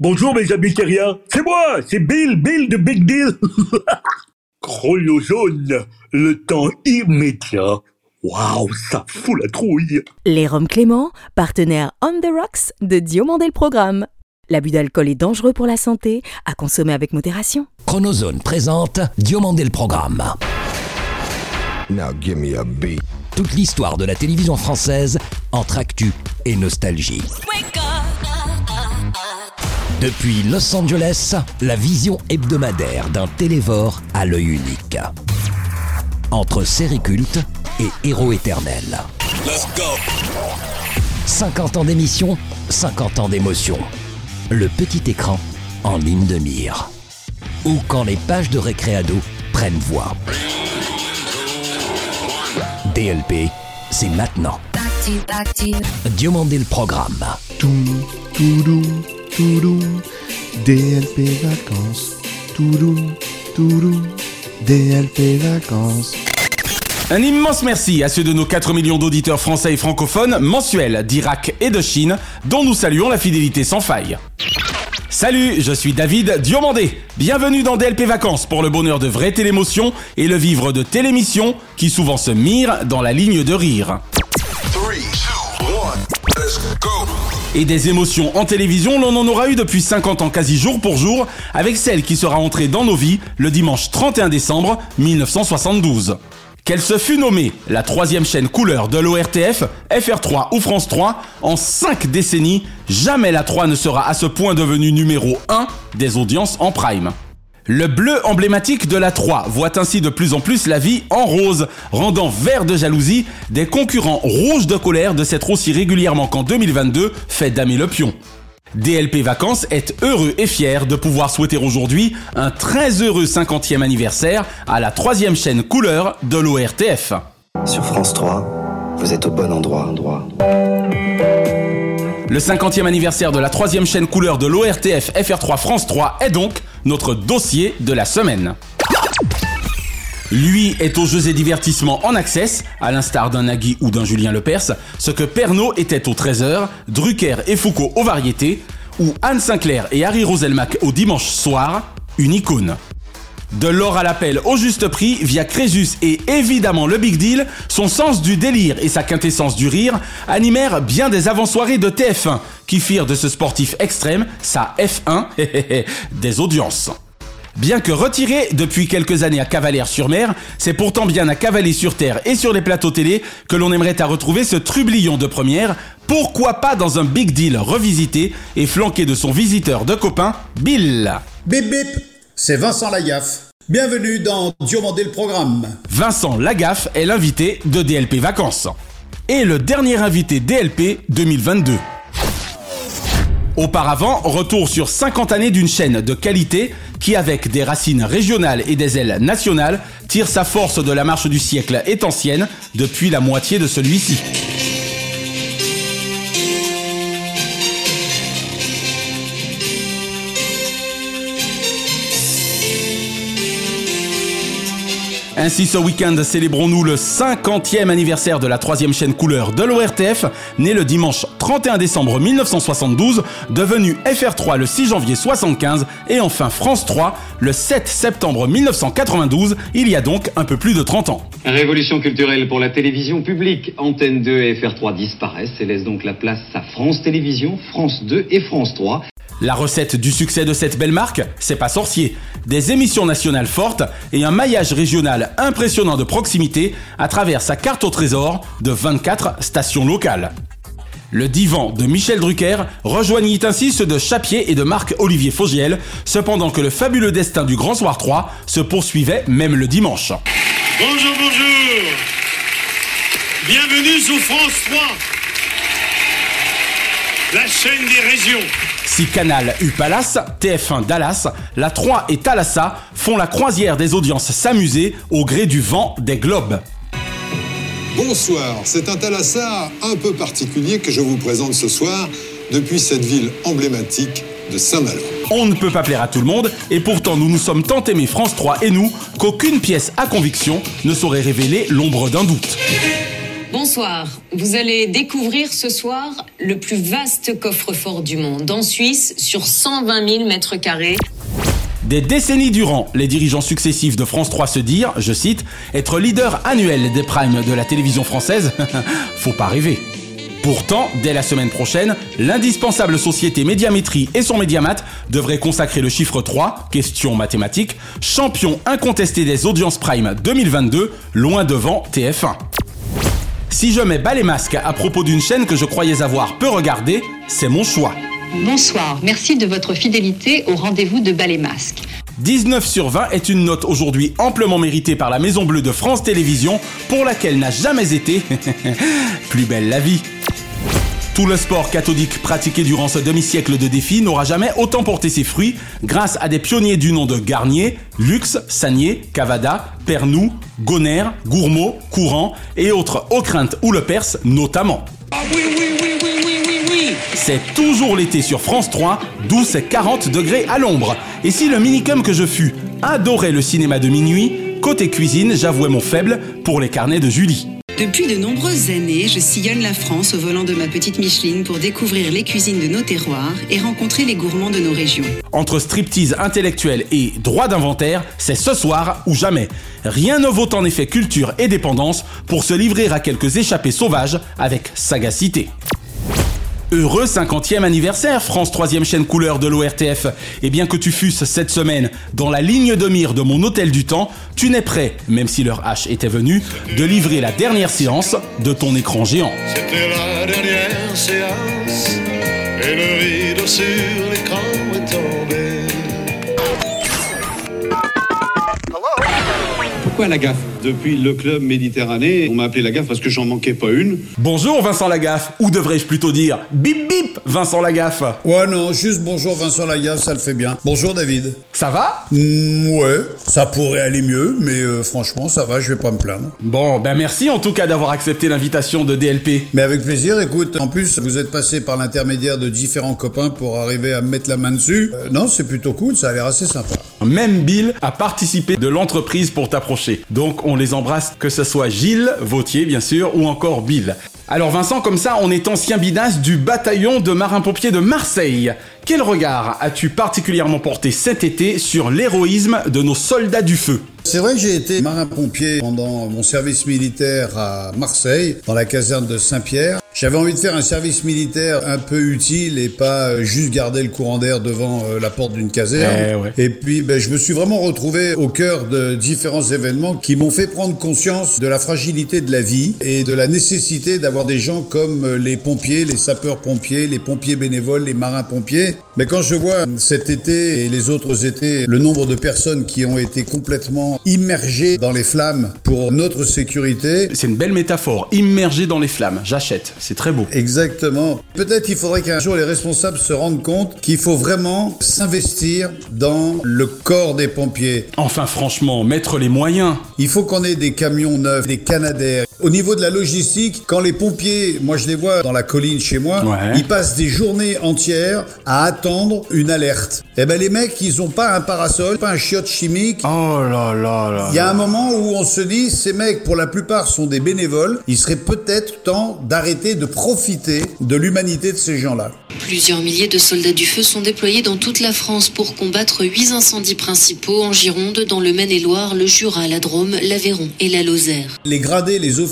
Bonjour mes amis terriens, c'est moi, c'est Bill, Bill de Big Deal. Chrono jaune, le temps immédiat. Waouh, ça fout la trouille. Les Roms Clément, partenaire On the Rocks de Diomandé le Programme. L'abus d'alcool est dangereux pour la santé, à consommer avec modération. Chronozone présente Diomandé le Programme. Now give me a beat. Toute l'histoire de la télévision française entre actu et nostalgie. Depuis Los Angeles, la vision hebdomadaire d'un télévore à l'œil unique. Entre série culte et héros éternel. 50 ans d'émission, 50 ans d'émotion. Le petit écran en ligne de mire. Ou quand les pages de récréado prennent voix. DLP, c'est maintenant. Diomandé le programme. Tout, tout, tout, DLP vacances. DLP vacances. Un immense merci à ceux de nos 4 millions d'auditeurs français et francophones mensuels d'Irak et de Chine, dont nous saluons la fidélité sans faille. Salut, je suis David Diomandé. Bienvenue dans DLP Vacances pour le bonheur de vraies télémotions et le vivre de télémissions qui souvent se mirent dans la ligne de rire. Et des émotions en télévision, l'on en aura eu depuis 50 ans quasi jour pour jour, avec celle qui sera entrée dans nos vies le dimanche 31 décembre 1972. Qu'elle se fût nommée la troisième chaîne couleur de l'ORTF, FR3 ou France 3, en 5 décennies, jamais la 3 ne sera à ce point devenue numéro 1 des audiences en prime. Le bleu emblématique de la 3 voit ainsi de plus en plus la vie en rose, rendant vert de jalousie des concurrents rouges de colère de s'être aussi régulièrement qu'en 2022 fait damer le pion. DLP Vacances est heureux et fier de pouvoir souhaiter aujourd'hui un très heureux 50e anniversaire à la troisième chaîne couleur de l'ORTF. Sur France 3, vous êtes au bon endroit. endroit. Le 50e anniversaire de la troisième chaîne couleur de l'ORTF FR3 France 3 est donc notre dossier de la semaine. Lui est aux jeux et divertissements en access, à l'instar d'un Nagui ou d'un Julien Lepers, ce que Pernod était au 13h, Drucker et Foucault aux variétés, ou Anne Sinclair et Harry Roselmack au dimanche soir, une icône. De l'or à l'appel au juste prix via Crésus et évidemment le Big Deal, son sens du délire et sa quintessence du rire animèrent bien des avant-soirées de TF1 qui firent de ce sportif extrême sa F1 des audiences. Bien que retiré depuis quelques années à Cavalière-sur-Mer, c'est pourtant bien à Cavalier-sur-Terre et sur les plateaux télé que l'on aimerait à retrouver ce trublion de première, pourquoi pas dans un big deal revisité et flanqué de son visiteur de copain, Bill? Bip bip, c'est Vincent Lagaffe. Bienvenue dans Diomandé le programme. Vincent Lagaffe est l'invité de DLP Vacances. Et le dernier invité DLP 2022. Auparavant, retour sur 50 années d'une chaîne de qualité qui, avec des racines régionales et des ailes nationales, tire sa force de la marche du siècle est ancienne depuis la moitié de celui-ci. Ainsi, ce week-end, célébrons-nous le 50e anniversaire de la troisième chaîne couleur de l'ORTF, née le dimanche 31 décembre 1972, devenue FR3 le 6 janvier 75 et enfin France 3 le 7 septembre 1992, il y a donc un peu plus de 30 ans. Révolution culturelle pour la télévision publique. Antenne 2 et FR3 disparaissent et laissent donc la place à France Télévisions, France 2 et France 3. La recette du succès de cette belle marque, c'est pas sorcier. Des émissions nationales fortes et un maillage régional impressionnant de proximité à travers sa carte au trésor de 24 stations locales. Le divan de Michel Drucker rejoignit ainsi ceux de Chapier et de Marc-Olivier Fogiel, cependant que le fabuleux destin du Grand Soir 3 se poursuivait même le dimanche. Bonjour, bonjour Bienvenue sur France 3 la chaîne des régions. Si Canal U Palace, TF1 Dallas, la 3 et Thalassa font la croisière des audiences s'amuser au gré du vent des globes. Bonsoir, c'est un Thalassa un peu particulier que je vous présente ce soir depuis cette ville emblématique de Saint-Malo. On ne peut pas plaire à tout le monde, et pourtant nous nous sommes tant aimés France 3 et nous qu'aucune pièce à conviction ne saurait révéler l'ombre d'un doute. Bonsoir. Vous allez découvrir ce soir le plus vaste coffre-fort du monde. En Suisse, sur 120 000 mètres carrés. Des décennies durant, les dirigeants successifs de France 3 se dirent, je cite, être leader annuel des primes de la télévision française, faut pas rêver. Pourtant, dès la semaine prochaine, l'indispensable société Médiamétrie et son Médiamat devraient consacrer le chiffre 3, question mathématique, champion incontesté des audiences prime 2022, loin devant TF1. Si je mets bas les masques à propos d'une chaîne que je croyais avoir peu regardée, c'est mon choix. Bonsoir, merci de votre fidélité au rendez-vous de Ballet Masque. 19 sur 20 est une note aujourd'hui amplement méritée par la Maison Bleue de France Télévisions, pour laquelle n'a jamais été plus belle la vie. Tout le sport cathodique pratiqué durant ce demi-siècle de défi n'aura jamais autant porté ses fruits grâce à des pionniers du nom de Garnier, Lux, Sagné, Cavada, Pernou, Gonner, Gourmaud, Courant et autres Ockrent ou le Perse notamment. Ah oui, oui, oui, oui, oui, oui, oui. C'est toujours l'été sur France 3, d'où c'est 40 degrés à l'ombre. Et si le minicum que je fus adorait le cinéma de minuit, côté cuisine, j'avouais mon faible pour les carnets de Julie. Depuis de nombreuses années, je sillonne la France au volant de ma petite Micheline pour découvrir les cuisines de nos terroirs et rencontrer les gourmands de nos régions. Entre striptease intellectuel et droit d'inventaire, c'est ce soir ou jamais. Rien ne vaut en effet culture et dépendance pour se livrer à quelques échappées sauvages avec sagacité. Heureux 50e anniversaire, France 3 chaîne couleur de l'ORTF. Et bien que tu fusses cette semaine dans la ligne de mire de mon hôtel du temps, tu n'es prêt, même si leur H était venue, de livrer la dernière séance de ton écran géant. C'était la dernière séance et le rideau sur l'écran est tombé. Pourquoi la gaffe? Depuis le club Méditerranée, on m'a appelé la gaffe parce que j'en manquais pas une. Bonjour Vincent Lagaffe, ou devrais-je plutôt dire bip bip Vincent Lagaffe. Ouais, non, juste bonjour Vincent Lagaffe, ça le fait bien. Bonjour David. Ça va? Mm, ouais, ça pourrait aller mieux, mais euh, franchement, ça va, je vais pas me plaindre. Bon, ben merci en tout cas d'avoir accepté l'invitation de DLP. Mais avec plaisir, écoute, en plus, vous êtes passé par l'intermédiaire de différents copains pour arriver à me mettre la main dessus. Euh, non, c'est plutôt cool, ça a l'air assez sympa. Même Bill a participé de l'entreprise pour t'approcher. Donc on les embrasse, que ce soit Gilles, Vautier bien sûr, ou encore Bill. Alors Vincent, comme ça, on est ancien bidas du bataillon de marins-pompiers de Marseille. Quel regard as-tu particulièrement porté cet été sur l'héroïsme de nos soldats du feu? C'est vrai que j'ai été marin-pompier pendant mon service militaire à Marseille, dans la caserne de Saint-Pierre. J'avais envie de faire un service militaire un peu utile et pas euh, juste garder le courant d'air devant euh, la porte d'une caserne. Eh ouais. Et puis, ben, je me suis vraiment retrouvé au cœur de différents événements qui m'ont fait prendre conscience de la fragilité de la vie et de la nécessité d'avoir des gens comme euh, les pompiers, les sapeurs-pompiers, les pompiers bénévoles, les marins-pompiers. Mais quand je vois cet été et les autres étés, le nombre de personnes qui ont été complètement immergées dans les flammes pour notre sécurité, C'est une belle métaphore, immergé dans les flammes, j'achète, c'est très beau. Exactement. Peut-être il faudrait qu'un jour les responsables se rendent compte qu'il faut vraiment s'investir dans le corps des pompiers. Enfin franchement, mettre les moyens. Il faut qu'on ait des camions neufs, des canadaires. Au niveau de la logistique, quand les pompiers, moi je les vois dans la colline chez moi, Ouais. ils passent des journées entières à attendre une alerte. Eh ben les mecs, ils ont pas un parasol, pas un chiotte chimique. Oh là là là. Il y a un moment où on se dit, ces mecs, pour la plupart, sont des bénévoles. Il serait peut-être temps d'arrêter de profiter de l'humanité de ces gens-là. Plusieurs milliers de soldats du feu sont déployés dans toute la France pour combattre huit incendies principaux en Gironde, dans le Maine-et-Loire, le Jura, la Drôme, l'Aveyron et la Lozère. Les gradés, les officiers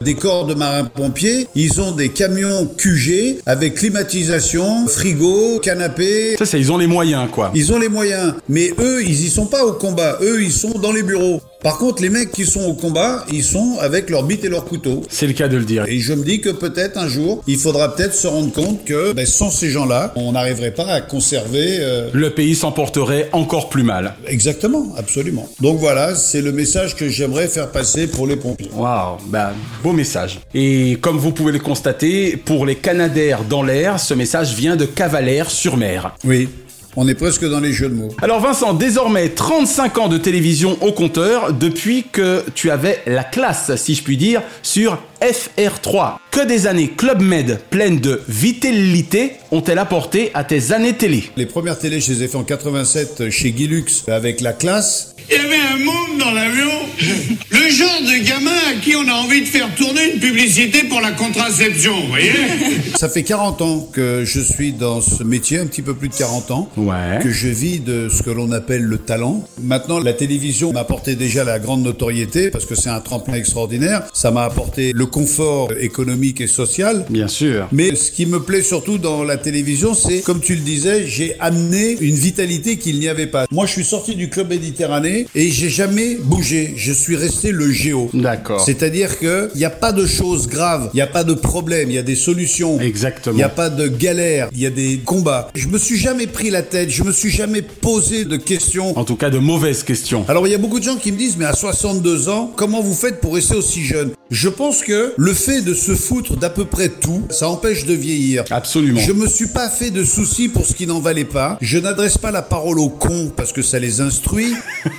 des corps de marins-pompiers, ils ont des camions QG avec climatisation, frigo, canapé. Ça, c'est ils ont les moyens quoi. Ils ont les moyens, mais eux, ils y sont pas au combat. Eux, ils sont dans les bureaux. Par contre, les mecs qui sont au combat, ils sont avec leur bite et leur couteau. C'est le cas de le dire. Et je me dis que peut-être un jour, il faudra peut-être se rendre compte que ben, sans ces gens-là, on n'arriverait pas à conserver. euh, Le pays s'en porterait encore plus mal. Exactement, absolument. Donc voilà, c'est le message que j'aimerais faire passer pour les pompiers. Waouh, bah, beau message. Et comme vous pouvez le constater, pour les Canadaires dans l'air, ce message vient de Cavalère sur mer. Oui, on est presque dans les jeux de mots. Alors Vincent, désormais 35 ans de télévision au compteur depuis que tu avais la classe, si je puis dire, sur FR3. Que des années Club Med pleines de vitalité ont-elles apporté à tes années télé Les premières télés, je les ai fait en 87 chez Guilux avec la classe. Il y avait un monde dans l'avion, le genre de gamin à qui on a envie de faire tourner une publicité pour la contraception, vous voyez Ça fait 40 ans que je suis dans ce métier, un petit peu plus de 40 ans, Ouais. que je vis de ce que l'on appelle le talent. Maintenant, la télévision m'a apporté déjà la grande notoriété parce que c'est un tremplin extraordinaire. Ça m'a apporté le confort économique et social. Bien sûr. Mais ce qui me plaît surtout dans la télévision, c'est, comme tu le disais, j'ai amené une vitalité qu'il n'y avait pas. Moi, je suis sorti du club Méditerranée et j'ai jamais bougé. Je suis resté le géo. D'accord. C'est-à-dire que il n'y a pas de choses graves, il n'y a pas de problèmes, il y a des solutions. Exactement. Il n'y a pas de galère, il y a des combats. Je me suis jamais pris la tête, je me suis jamais posé de questions. En tout cas, de mauvaises questions. Alors il y a beaucoup de gens qui me disent mais à 62 ans, comment vous faites pour rester aussi jeune? Je pense que le fait de se foutre d'à peu près tout, ça empêche de vieillir. Absolument. Je me suis pas fait de soucis pour ce qui n'en valait pas. Je n'adresse pas la parole aux cons parce que ça les instruit.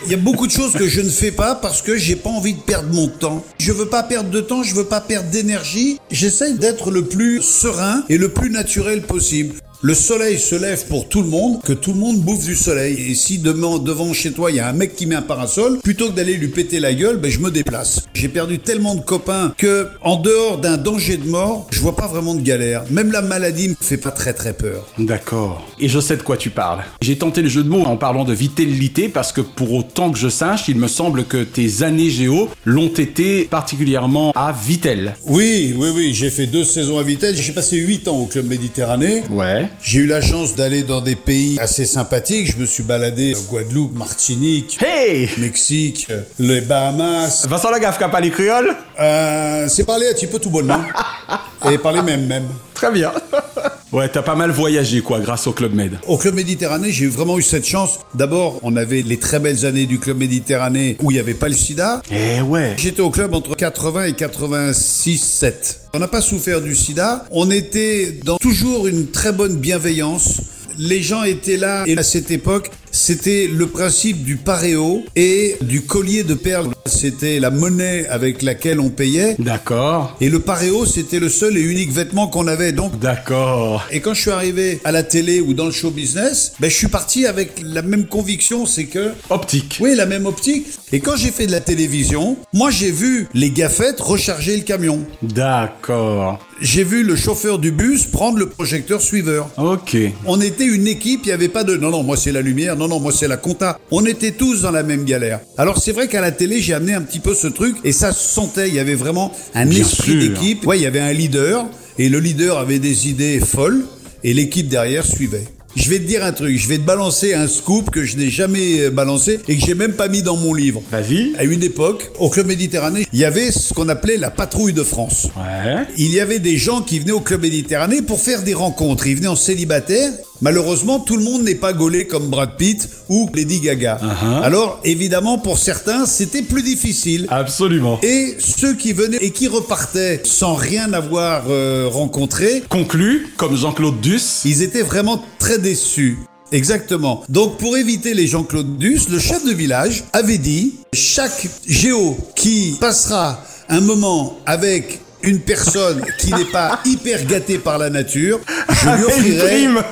Il y a beaucoup de choses que je ne fais pas parce que j'ai pas envie de perdre mon temps. Je veux pas perdre de temps, je veux pas perdre d'énergie. J'essaye d'être le plus serein et le plus naturel possible. Le soleil se lève pour tout le monde, que tout le monde bouffe du soleil. Et si demain, devant chez toi, il y a un mec qui met un parasol, plutôt que d'aller lui péter la gueule, ben, je me déplace. J'ai perdu tellement de copains que, en dehors d'un danger de mort, je vois pas vraiment de galère. Même la maladie me fait pas très très peur. D'accord. Et je sais de quoi tu parles. J'ai tenté le jeu de mots en parlant de vitalité parce que pour autant que je sache, il me semble que tes années géo l'ont été particulièrement à Vitel. Oui, oui, oui, j'ai fait deux saisons à Vitesse. J'ai passé huit ans au Club Méditerranée. Ouais. J'ai eu la chance d'aller dans des pays assez sympathiques. Je me suis baladé à Guadeloupe, Martinique, Hey Mexique, euh, les Bahamas. Vincent Lagaffe qui a parlé créole? Euh, c'est parler un petit peu tout bonnement. Et parler même, même. Très bien. ouais, t'as pas mal voyagé quoi grâce au Club Med. Au Club Méditerranée, j'ai vraiment eu cette chance. D'abord, on avait les très belles années du Club Méditerranée où il n'y avait pas le sida. Eh ouais. J'étais au club entre 80 et 86, 7. On n'a pas souffert du sida. On était dans toujours une très bonne bienveillance. Les gens étaient là et à cette époque, c'était le principe du paréo et du collier de perles. C'était la monnaie avec laquelle on payait. D'accord. Et le paréo, c'était le seul et unique vêtement qu'on avait. Donc, D'accord. et quand je suis arrivé à la télé ou dans le show business, ben, je suis parti avec la même conviction, c'est que... Optique. Oui, la même optique. Et quand j'ai fait de la télévision, moi j'ai vu les gaffettes recharger le camion. D'accord. J'ai vu le chauffeur du bus prendre le projecteur suiveur. Ok. On était une équipe, il n'y avait pas de non, non, moi c'est la lumière, non, non, moi c'est la compta. On était tous dans la même galère. Alors c'est vrai qu'à la télé, j'ai amené un petit peu ce truc et ça se sentait, il y avait vraiment un Bien esprit d'équipe. Ouais, il y avait un leader et le leader avait des idées folles et l'équipe derrière suivait. Je vais te dire un truc, je vais te balancer un scoop que je n'ai jamais euh, balancé et que j'ai même pas mis dans mon livre. Vas-y. À une époque, au Club Méditerranée, il y avait ce qu'on appelait la patrouille de France. Ouais. Il y avait des gens qui venaient au Club Méditerranée pour faire des rencontres. Ils venaient en célibataire. Malheureusement, tout le monde n'est pas gaulé comme Brad Pitt ou Lady Gaga. Uh-huh. Alors, évidemment, pour certains, c'était plus difficile. Absolument. Et ceux qui venaient et qui repartaient sans rien avoir euh, rencontré, Conclu, comme Jean-Claude Duss. ils étaient vraiment très déçus. Exactement. Donc pour éviter les Jean-Claude Duss, le chef de village avait dit chaque géo qui passera un moment avec une personne qui n'est pas hyper gâtée par la nature, je lui Avec une prime.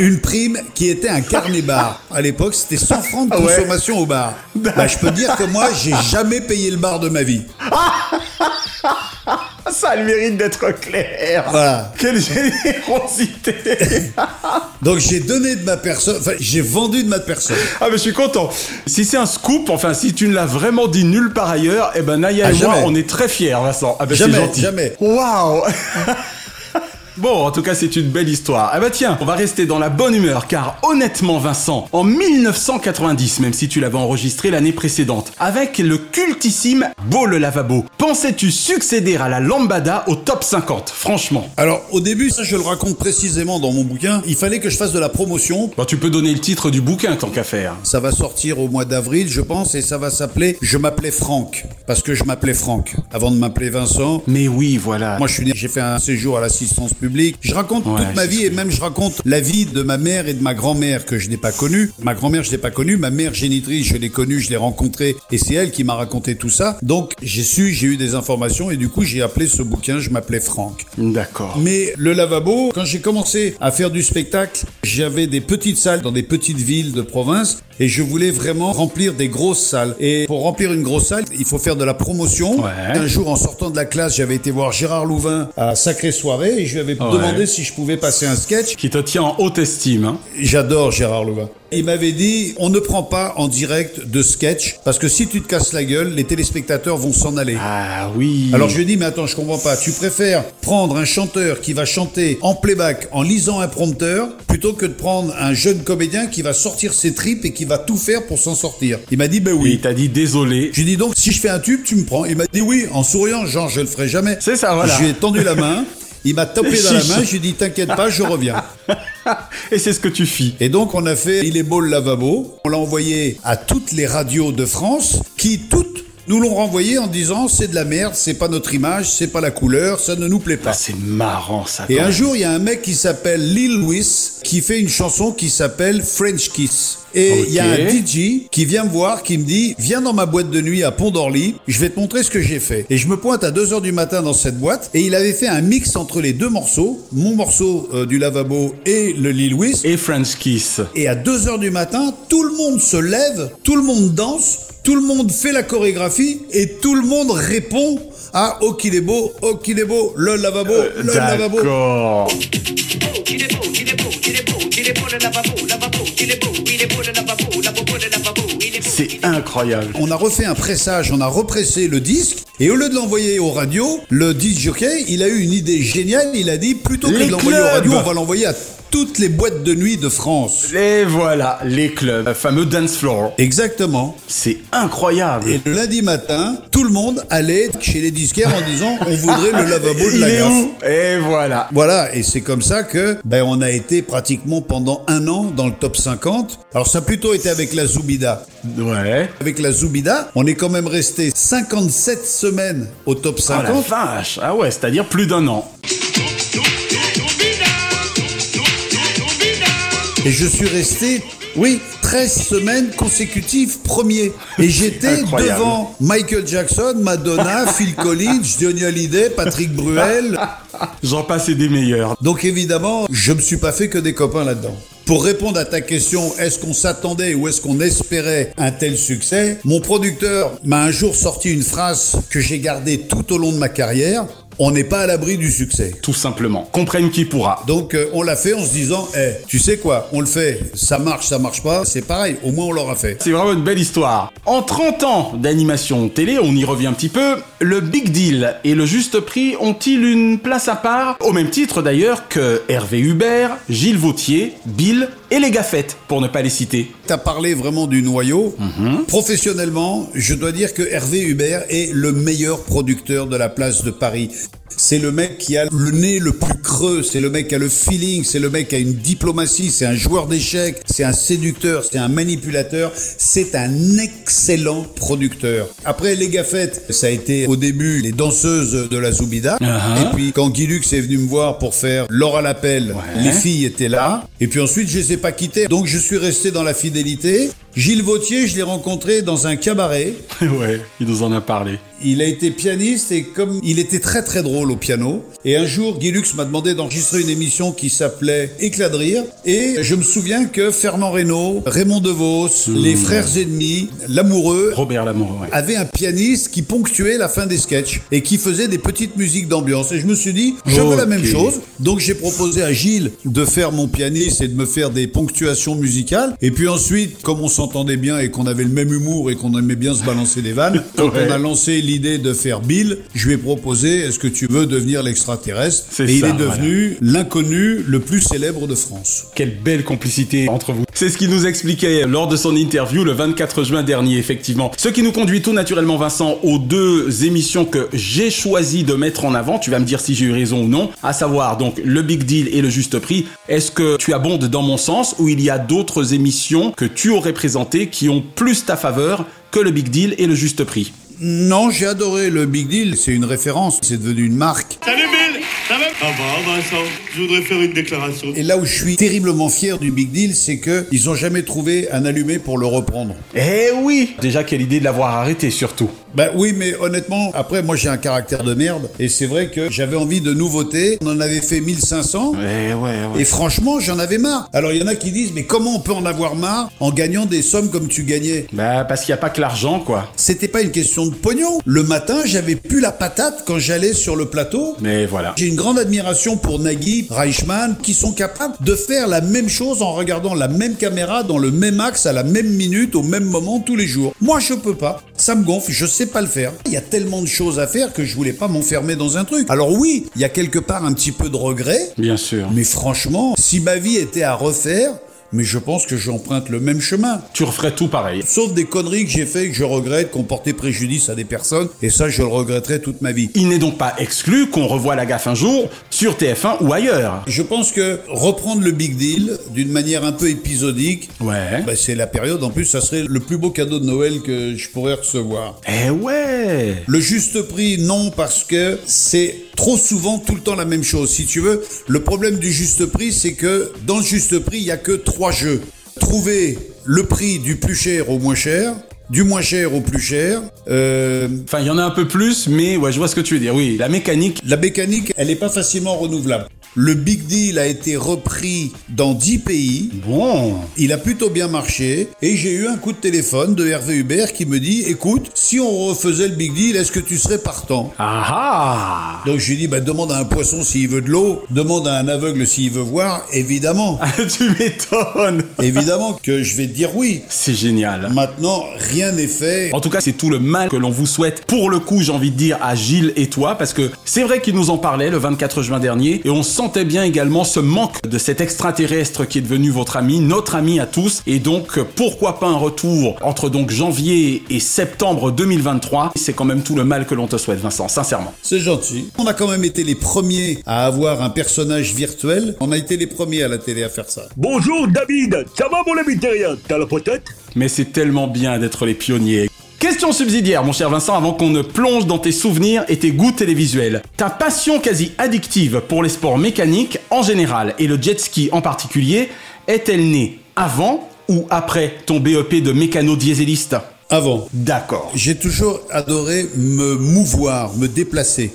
une prime qui était un carnet bar. À l'époque, c'était 100 francs de Ah ouais. consommation au bar. Bah, je peux dire que moi, j'ai jamais payé le bar de ma vie. Ça a le mérite d'être clair. Voilà. Quelle générosité. Donc j'ai donné de ma personne, enfin j'ai vendu de ma personne. Ah mais je suis content. Si c'est un scoop, enfin si tu ne l'as vraiment dit nulle part ailleurs, eh ben Naya Ah, et moi jamais. on est très fiers Vincent. Ah ben Jamais, gentil. jamais. Waouh Bon, en tout cas, c'est une belle histoire. Ah bah tiens, on va rester dans la bonne humeur, car honnêtement, Vincent, en 1990, même si tu l'avais enregistré l'année précédente, avec le cultissime Beau le lavabo, pensais-tu succéder à la lambada au top 50 Franchement. Alors au début, ça je le raconte précisément dans mon bouquin, il fallait que je fasse de la promotion. Bon, tu peux donner le titre du bouquin tant qu'à faire. Ça va sortir au mois d'avril, je pense, et ça va s'appeler Je m'appelais Franck. Parce que je m'appelais Franck, avant de m'appeler Vincent. Mais oui, voilà. Moi, je suis né, j'ai fait un séjour à l'assistance publique public. Je raconte Ouais, toute ma vie et même je raconte la vie de ma mère et de ma grand-mère que je n'ai pas connue. Ma grand-mère, je l'ai pas connue. Ma mère génitrice, je l'ai connue, je l'ai rencontrée et c'est elle qui m'a raconté tout ça. Donc j'ai su, j'ai eu des informations et du coup j'ai appelé ce bouquin, je m'appelais Franck. D'accord. Mais le lavabo, quand j'ai commencé à faire du spectacle, j'avais des petites salles dans des petites villes de province et je voulais vraiment remplir des grosses salles. Et pour remplir une grosse salle, il faut faire de la promotion. Un jour, en sortant de la classe, j'avais été voir Gérard Louvain à Sacrée Soirée et je lui avais Ouais. demandé si je pouvais passer un sketch. Qui te tient en haute estime. Hein. J'adore Gérard Louvain. Il m'avait dit, on ne prend pas en direct de sketch parce que si tu te casses la gueule, les téléspectateurs vont s'en aller. Ah oui. Alors je lui ai dit, mais attends, je comprends pas. Tu préfères prendre un chanteur qui va chanter en playback en lisant un prompteur plutôt que de prendre un jeune comédien qui va sortir ses tripes et qui va tout faire pour s'en sortir. Il m'a dit, ben oui. Il t'a dit désolé. Je lui ai dit donc, si je fais un tube, tu me prends. Il m'a dit oui, en souriant, genre, je le ferai jamais. C'est ça, voilà. Je lui ai tendu la main. Il m'a tapé dans la main, je lui ai dit t'inquiète pas, je reviens. Et c'est ce que tu fis. Et donc on a fait Il est beau le lavabo. On l'a envoyé à toutes les radios de France qui toutes nous l'ont renvoyé en disant c'est de la merde, c'est pas notre image, c'est pas la couleur, ça ne nous plaît pas. Ah, c'est marrant ça. Et un jour, il y a un mec qui s'appelle Lil Louis qui fait une chanson qui s'appelle French Kiss. Et il y a un DJ qui vient me voir, qui me dit Viens dans ma boîte de nuit à Pont d'Orly, je vais te montrer ce que j'ai fait. Et je me pointe à 2h du matin dans cette boîte, et il avait fait un mix entre les deux morceaux, mon morceau euh, du lavabo et le Lil Louis. Et French Kiss. Et à 2h du matin, tout le monde se lève, tout le monde danse, tout le monde fait la chorégraphie, et tout le monde répond à Oh qu'il est beau, oh qu'il est beau, le lavabo, le lavabo. D'accord. C'est incroyable. On a refait un pressage, on a repressé le disque, et au lieu de l'envoyer aux radios, le disque jockey, il a eu une idée géniale, il a dit, plutôt que Les de l'envoyer aux radios, on va l'envoyer à toutes les boîtes de nuit de France. Et voilà, les clubs, le fameux dance floor. Exactement. C'est incroyable. Et le lundi matin, tout le monde allait chez les disquaires en disant on voudrait le lavabo de la gaffe. Et voilà. Voilà, et c'est comme ça que ben on a été pratiquement pendant un an dans le top 50. Alors ça a plutôt été avec la Zoubida. Ouais. Avec la Zoubida, on est quand même resté 57 semaines au top Oh la 50. vache. Ah ouais, c'est-à-dire plus d'un an. Et je suis resté, oui, 13 semaines consécutives premier. Et j'étais devant Michael Jackson, Madonna, Phil Collins, Johnny Hallyday, Patrick Bruel. J'en passais des meilleurs. Donc évidemment, je me suis pas fait que des copains là-dedans. Pour répondre à ta question, est-ce qu'on s'attendait ou est-ce qu'on espérait un tel succès Mon producteur m'a un jour sorti une phrase que j'ai gardée tout au long de ma carrière. On n'est pas à l'abri du succès. Tout simplement. Comprenne qui pourra. Donc euh, on l'a fait en se disant, eh, tu sais quoi, on le fait, ça marche, ça marche pas, c'est pareil, au moins on l'aura fait. C'est vraiment une belle histoire. En 30 ans d'animation télé, on y revient un petit peu, le Big Deal et le Juste Prix ont-ils une place à part? Au même titre d'ailleurs que Hervé Hubert, Gilles Vautier, Bill et les Gaffettes, pour ne pas les citer. T'as parlé vraiment du noyau. Professionnellement, je dois dire que Hervé Hubert est le meilleur producteur de la place de Paris. C'est le mec qui a le nez le plus creux, c'est le mec qui a le feeling, c'est le mec qui a une diplomatie, c'est un joueur d'échecs, c'est un séducteur, c'est un manipulateur, c'est un excellent producteur. Après les gaffettes, ça a été au début les danseuses de la Zoubida. Uh-huh. Et puis quand Guy Lux est venu me voir pour faire Laura l'appel, les filles étaient là. Et puis ensuite, je les ai pas quittés. Donc je suis resté dans la fidélité. Gilles Vautier, je l'ai rencontré dans un cabaret. ouais, il nous en a parlé. Il a été pianiste et comme il était très très drôle au piano. Et un jour, Guy Lux m'a demandé d'enregistrer une émission qui s'appelait Éclat de rire. Et je me souviens que Fernand Reynaud, Raymond DeVos, les frères ennemis, l'amoureux, Robert Lamoureux, ouais. avait un pianiste qui ponctuait la fin des sketchs et qui faisait des petites musiques d'ambiance. Et je me suis dit, je veux la même chose. Donc j'ai proposé à Gilles de faire mon pianiste et de me faire des ponctuations musicales. Et puis ensuite, comme on s'entendait bien et qu'on avait le même humour et qu'on aimait bien se balancer des vannes, quand Ouais. on a lancé l'idée de faire Bill, je lui ai proposé, est-ce que tu veux devenir l'extraterrestre Et il ça, est devenu l'inconnu le plus célèbre de France. Quelle belle complicité entre vous. C'est ce qu'il nous expliquait lors de son interview le 24 juin dernier, effectivement. Ce qui nous conduit tout naturellement, Vincent, aux deux émissions que j'ai choisi de mettre en avant. Tu vas me dire si j'ai eu raison ou non. À savoir, donc, le Big Deal et le Juste Prix. Est-ce que tu abondes dans mon sens ou il y a d'autres émissions que tu aurais présentées qui ont plus ta faveur que le Big Deal et le Juste Prix Non, j'ai adoré le Big Deal. C'est une référence. C'est devenu une marque. Salut Bill Ça va? Ah bah Vincent, je voudrais faire une déclaration. Et là où je suis terriblement fier du Big Deal, c'est que ils ont jamais trouvé un allumé pour le reprendre. Eh oui Déjà, quelle idée de l'avoir arrêté, surtout. Bah oui, mais honnêtement, après, moi j'ai un caractère de merde. Et c'est vrai que j'avais envie de nouveautés. On en avait fait 1500. Ouais, ouais, ouais. Et franchement, j'en avais marre. Alors il y en a qui disent, mais comment on peut en avoir marre en gagnant des sommes comme tu gagnais? Bah, parce qu'il n'y a pas que l'argent, quoi. C'était pas une question de pognon. Le matin, j'avais plus la patate quand j'allais sur le plateau. Mais voilà. J'ai une grande admiration pour Nagui, Reichmann, qui sont capables de faire la même chose en regardant la même caméra dans le même axe à la même minute au même moment tous les jours. Moi, je peux pas. Ça me gonfle, je sais pas le faire. Il y a tellement de choses à faire que je voulais pas m'enfermer dans un truc. Alors oui, il y a quelque part un petit peu de regret. Bien sûr. Mais franchement, si ma vie était à refaire, mais je pense que j'emprunte le même chemin. Tu referais tout pareil. Sauf des conneries que j'ai fait et que je regrette, qui ont porté préjudice à des personnes, et ça, je le regretterai toute ma vie. Il n'est donc pas exclu qu'on revoie la gaffe un jour sur TF1 ou ailleurs. Je pense que reprendre le Big Deal d'une manière un peu épisodique, Ouais. bah, c'est la période, en plus, ça serait le plus beau cadeau de Noël que je pourrais recevoir. Eh ouais Le juste prix, non, parce que c'est trop souvent tout le temps la même chose. Si tu veux, le problème du juste prix, c'est que dans le juste prix, il y a que trois jeux. Trouver le prix du plus cher au moins cher, du moins cher au plus cher. Euh, Enfin, il y en a un peu plus, mais ouais, je vois ce que tu veux dire. Oui, la mécanique. la mécanique, elle n'est pas facilement renouvelable. Le Big Deal a été repris dans 10 pays. Bon. Il a plutôt bien marché. Et j'ai eu un coup de téléphone de Hervé Hubert qui me dit, écoute, si on refaisait le Big Deal, est-ce que tu serais partant? Ah ah Donc je lui dis, bah, demande à un poisson s'il veut de l'eau, demande à un aveugle s'il veut voir, évidemment. Tu m'étonnes évidemment que je vais te dire oui. C'est génial. Maintenant, rien n'est fait. En tout cas, c'est tout le mal que l'on vous souhaite. Pour le coup, j'ai envie de dire à Gilles et toi, parce que c'est vrai qu'il nous en parlait le 24 juin dernier, et on sentait bien également ce manque de cet extraterrestre qui est devenu votre ami, notre ami à tous, et donc pourquoi pas un retour entre donc janvier et septembre 2023. C'est quand même tout le mal que l'on te souhaite, Vincent, sincèrement. C'est gentil. On a quand même été les premiers à avoir un personnage virtuel. On a été les premiers à la télé à faire ça. Bonjour David, ça va mon ami terrien T'as la potette Mais c'est tellement bien d'être les pionniers. Question subsidiaire, mon cher Vincent, avant qu'on ne plonge dans tes souvenirs et tes goûts télévisuels. Ta passion quasi addictive pour les sports mécaniques en général et le jet ski en particulier est-elle née avant ou après ton BEP de mécano-dieseliste? Avant. D'accord. J'ai toujours adoré me mouvoir, me déplacer.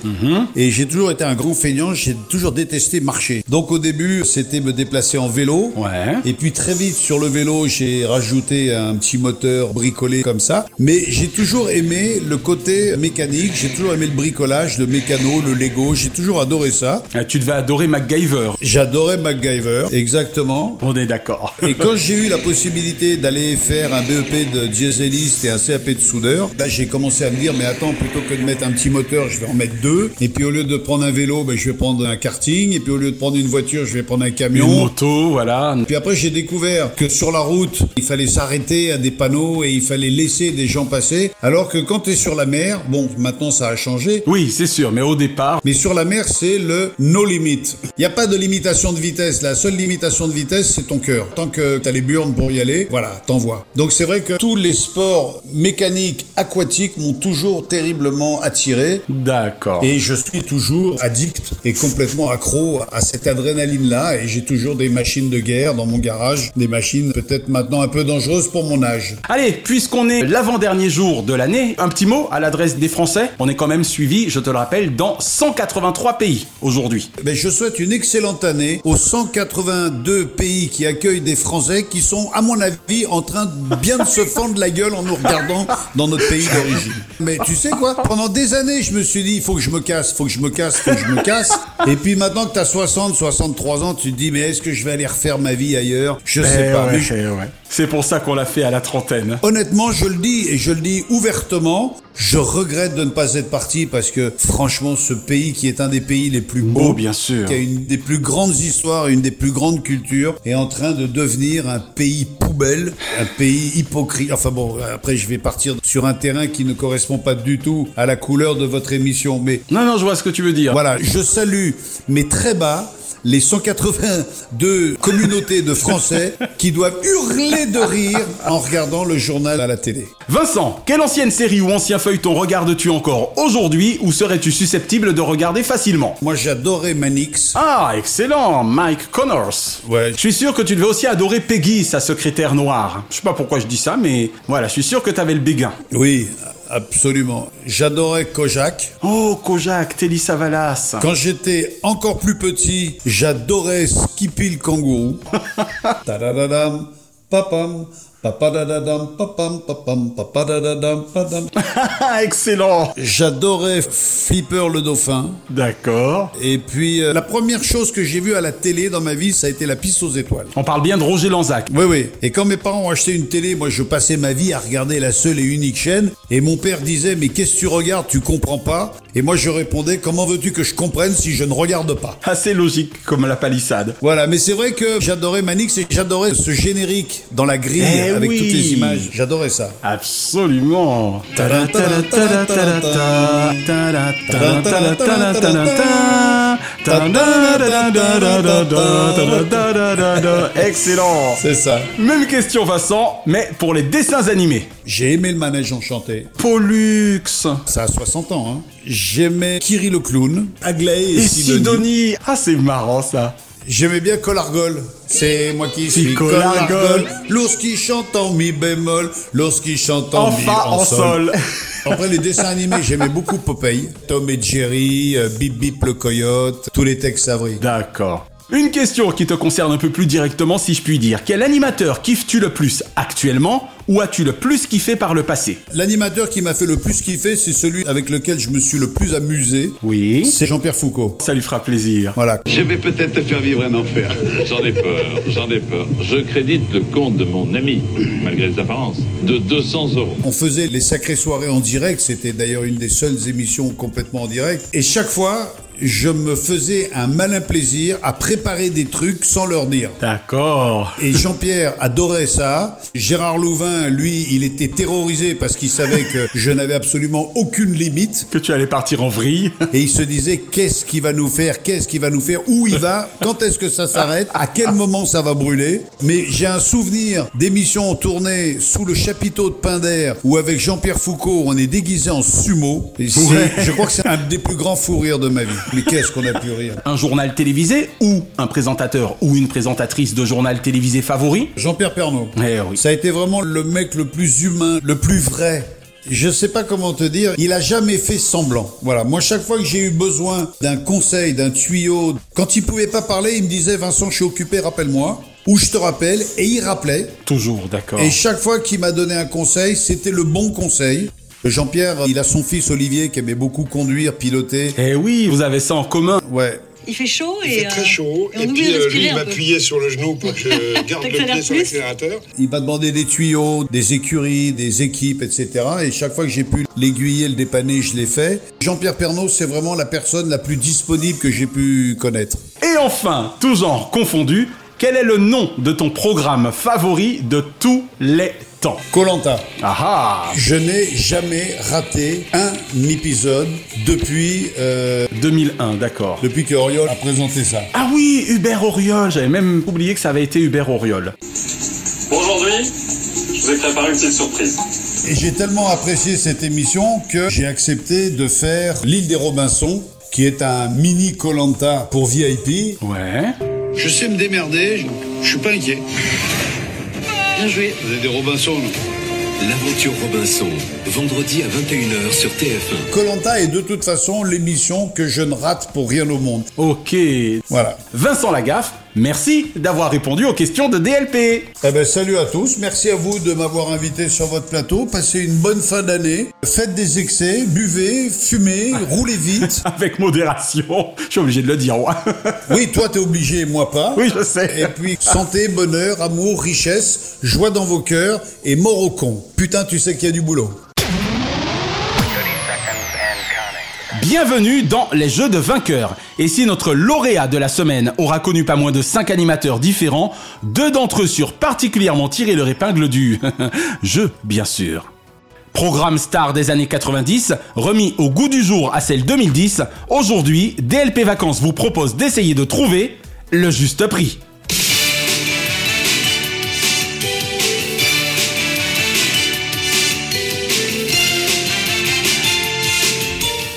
Et j'ai toujours été un gros feignant, j'ai toujours détesté marcher. Donc au début, c'était me déplacer en vélo. Ouais. Et puis très vite sur le vélo, j'ai rajouté un petit moteur bricolé comme ça. Mais j'ai toujours aimé le côté mécanique, j'ai toujours aimé le bricolage, le mécano, le Lego, j'ai toujours adoré ça. Ah, Tu devais adorer MacGyver. J'adorais MacGyver, exactement. On est d'accord. Et quand j'ai eu la possibilité d'aller faire un BEP de dieseliste et un CAP de soudeur, là j'ai commencé à me dire mais attends plutôt que de mettre un petit moteur, je vais en mettre deux. Et puis au lieu de prendre un vélo, ben, je vais prendre un karting. Et puis au lieu de prendre une voiture, je vais prendre un Une camion. moto, voilà. Puis après, j'ai découvert que sur la route, il fallait s'arrêter à des panneaux et il fallait laisser des gens passer. Alors que quand tu es sur la mer, bon, maintenant ça a changé. Oui, c'est sûr, mais au départ, Mais sur la mer, c'est le no limit. Il n'y a pas de limitation de vitesse. La seule limitation de vitesse, c'est ton cœur. Tant que tu as les burnes pour y aller, voilà, t'envoies. Donc c'est vrai que tous les sports mécaniques, aquatiques m'ont toujours terriblement attiré. d'accord. Et je suis toujours addict et complètement accro à cette adrénaline-là. Et j'ai toujours des machines de guerre dans mon garage. Des machines peut-être maintenant un peu dangereuses pour mon âge. Allez, puisqu'on est l'avant-dernier jour de l'année, un petit mot à l'adresse des Français. On est quand même suivi, je te le rappelle, dans 183 pays aujourd'hui. Ben, je souhaite une excellente année aux 182 pays qui accueillent des Français qui sont, à mon avis, en train de bien de se fendre la gueule en nous dans notre pays d'origine. Mais tu sais quoi Pendant des années, je me suis dit, il faut que je me casse, faut que je me casse, faut que je me casse. Et puis maintenant que tu as 60, 63 ans, tu te dis, mais est-ce que je vais aller refaire ma vie ailleurs? Je sais Eh pas. ouais, Mais je- ouais. C'est pour ça qu'on l'a fait à la trentaine. Honnêtement, je le dis et je le dis ouvertement, je regrette de ne pas être parti parce que franchement, ce pays qui est un des pays les plus beaux, Oh, bien sûr. qui a une des plus grandes histoires, une des plus grandes cultures, est en train de devenir un pays poubelle, un pays hypocrite. Enfin bon, après je vais partir sur un terrain qui ne correspond pas du tout à la couleur de votre émission, mais Non, non, je vois ce que tu veux dire. voilà, je salue, mais très bas, les 182 communautés de Français qui doivent hurler de rire en regardant le journal à la télé. Vincent, quelle ancienne série ou ancien feuilleton regardes-tu encore aujourd'hui ou serais-tu susceptible de regarder facilement? Moi j'adorais Manix. Ah, excellent, Mike Connors. Ouais. Je suis sûr que tu devais aussi adorer Peggy, sa secrétaire noire. Je sais pas pourquoi je dis ça, mais voilà, je suis sûr que t'avais le béguin. Oui, absolument. J'adorais Kojak. Oh, Kojak, Telly Savalas. Quand j'étais encore plus petit, j'adorais Skippy le kangourou. Tadadadam, papam, Excellent. J'adorais Flipper le dauphin. D'accord. Et puis, euh, la première chose que j'ai vue à la télé dans ma vie, ça a été la piste aux étoiles. On parle bien de Roger Lanzac. Oui, oui. Et quand mes parents ont acheté une télé, moi, je passais ma vie à regarder la seule et unique chaîne. Et mon père disait, mais qu'est-ce que tu regardes? Tu comprends pas? Et moi, je répondais, comment veux-tu que je comprenne si je ne regarde pas? Assez logique comme la palissade. Voilà, mais c'est vrai que j'adorais Manix et j'adorais ce générique dans la grille Eh avec oui. toutes les images. J'adorais ça. Absolument. Excellent. C'est ça. Même question Vincent, mais pour les dessins animés. J'ai aimé le manège enchanté. Pollux. Ça a 60 ans. Hein. J'aimais Kiri le clown, Aglaé et, et Sidonie. Sidonie. Ah c'est marrant ça. J'aimais bien Colargol. C'est moi qui suis Colargol. Lorsqu'il chante en mi bémol, lorsqu'il chante en mi en, en sol. Après les dessins animés, j'aimais beaucoup Popeye, Tom et Jerry, euh, Bip Bip le coyote, tous les Tex Avery. D'accord. Une question qui te concerne un peu plus directement, si je puis dire. Quel animateur kiffes-tu le plus actuellement? Ou as-tu le plus kiffé par le passé? L'animateur qui m'a fait le plus kiffer, c'est celui avec lequel je me suis le plus amusé. Oui. C'est Jean-Pierre Foucault. Ça lui fera plaisir. Voilà. Je vais peut-être te faire vivre un enfer. J'en ai peur, j'en ai peur. Je crédite le compte de mon ami, malgré les apparences, de 200 euros. On faisait les sacrées soirées en direct, c'était d'ailleurs une des seules émissions complètement en direct. Et chaque fois, je me faisais un malin plaisir à préparer des trucs sans leur dire. D'accord. Et Jean-Pierre adorait ça. Gérard Louvain, lui, il était terrorisé parce qu'il savait que je n'avais absolument aucune limite. Que tu allais partir en vrille. Et il se disait, qu'est-ce qu'il va nous faire Qu'est-ce qu'il va nous faire Où il va Quand est-ce que ça s'arrête À quel moment ça va brûler Mais j'ai un souvenir d'émissions tournées sous le chapiteau de Pinder où avec Jean-Pierre Foucault, on est déguisé en sumo. Et c'est- Ouais. Je crois que c'est un des plus grands fous rires de ma vie. Mais qu'est-ce qu'on a pu rire Un journal télévisé ou un présentateur ou une présentatrice de journal télévisé favori Jean-Pierre Pernaut. Eh oui. Ça a été vraiment le mec le plus humain, le plus vrai. Je sais pas comment te dire, il a jamais fait semblant. Voilà, moi chaque fois que j'ai eu besoin d'un conseil, d'un tuyau, quand il pouvait pas parler, il me disait Vincent, je suis occupé, rappelle-moi. Ou je te rappelle, et il rappelait. Toujours, d'accord. Et chaque fois qu'il m'a donné un conseil, c'était le bon conseil. Jean-Pierre, il a son fils Olivier qui aimait beaucoup conduire, piloter. Eh oui, vous avez ça en commun. Ouais. Il fait chaud Il et. fait très euh, chaud. et puis euh, lui, il m'appuyait sur le genou pour que je garde le pied sur l'accélérateur. Il m'a demandé des tuyaux, des écuries, des équipes, etc. Et chaque fois que j'ai pu l'aiguiller, le dépanner, je l'ai fait. Jean-Pierre Pernaut, c'est vraiment la personne la plus disponible que j'ai pu connaître. Et enfin, tout genre confondu, quel est le nom de ton programme favori de tous les temps Colanta. Ah ah Je n'ai jamais raté un épisode depuis euh, 2001, d'accord. depuis que Oriol a présenté ça. Ah oui, Hubert Auriol, j'avais même oublié que ça avait été Hubert Auriol. Aujourd'hui, je vous ai préparé une petite surprise. Et j'ai tellement apprécié cette émission que j'ai accepté de faire l'île des Robinson, qui est un mini Colanta pour VIP. Ouais. Je sais me démerder, je, je suis pas inquiet. Bien joué. Vous êtes des Robinson, non L'aventure Robinson, vendredi à 21h sur TF1. Colanta est de toute façon l'émission que je ne rate pour rien au monde. Ok. Voilà. Vincent Lagaffe, merci d'avoir répondu aux questions de DLP. Eh ben, salut à tous. Merci à vous de m'avoir invité sur votre plateau. Passez une bonne fin d'année. Faites des excès, buvez, fumez, roulez vite. Avec modération, je suis obligé de le dire, moi. Oui, toi t'es obligé, moi pas. Oui, je sais. Et puis santé, bonheur, amour, richesse, joie dans vos cœurs et mort au con. Putain, tu sais qu'il y a du boulot. Bienvenue dans les Jeux de vainqueurs. Et si notre lauréat de la semaine aura connu pas moins de 5 animateurs différents, deux d'entre eux surent particulièrement tirer leur épingle du jeu, bien sûr. Programme star des années 90, remis au goût du jour à celle 2010, aujourd'hui, DLP Vacances vous propose d'essayer de trouver le juste prix.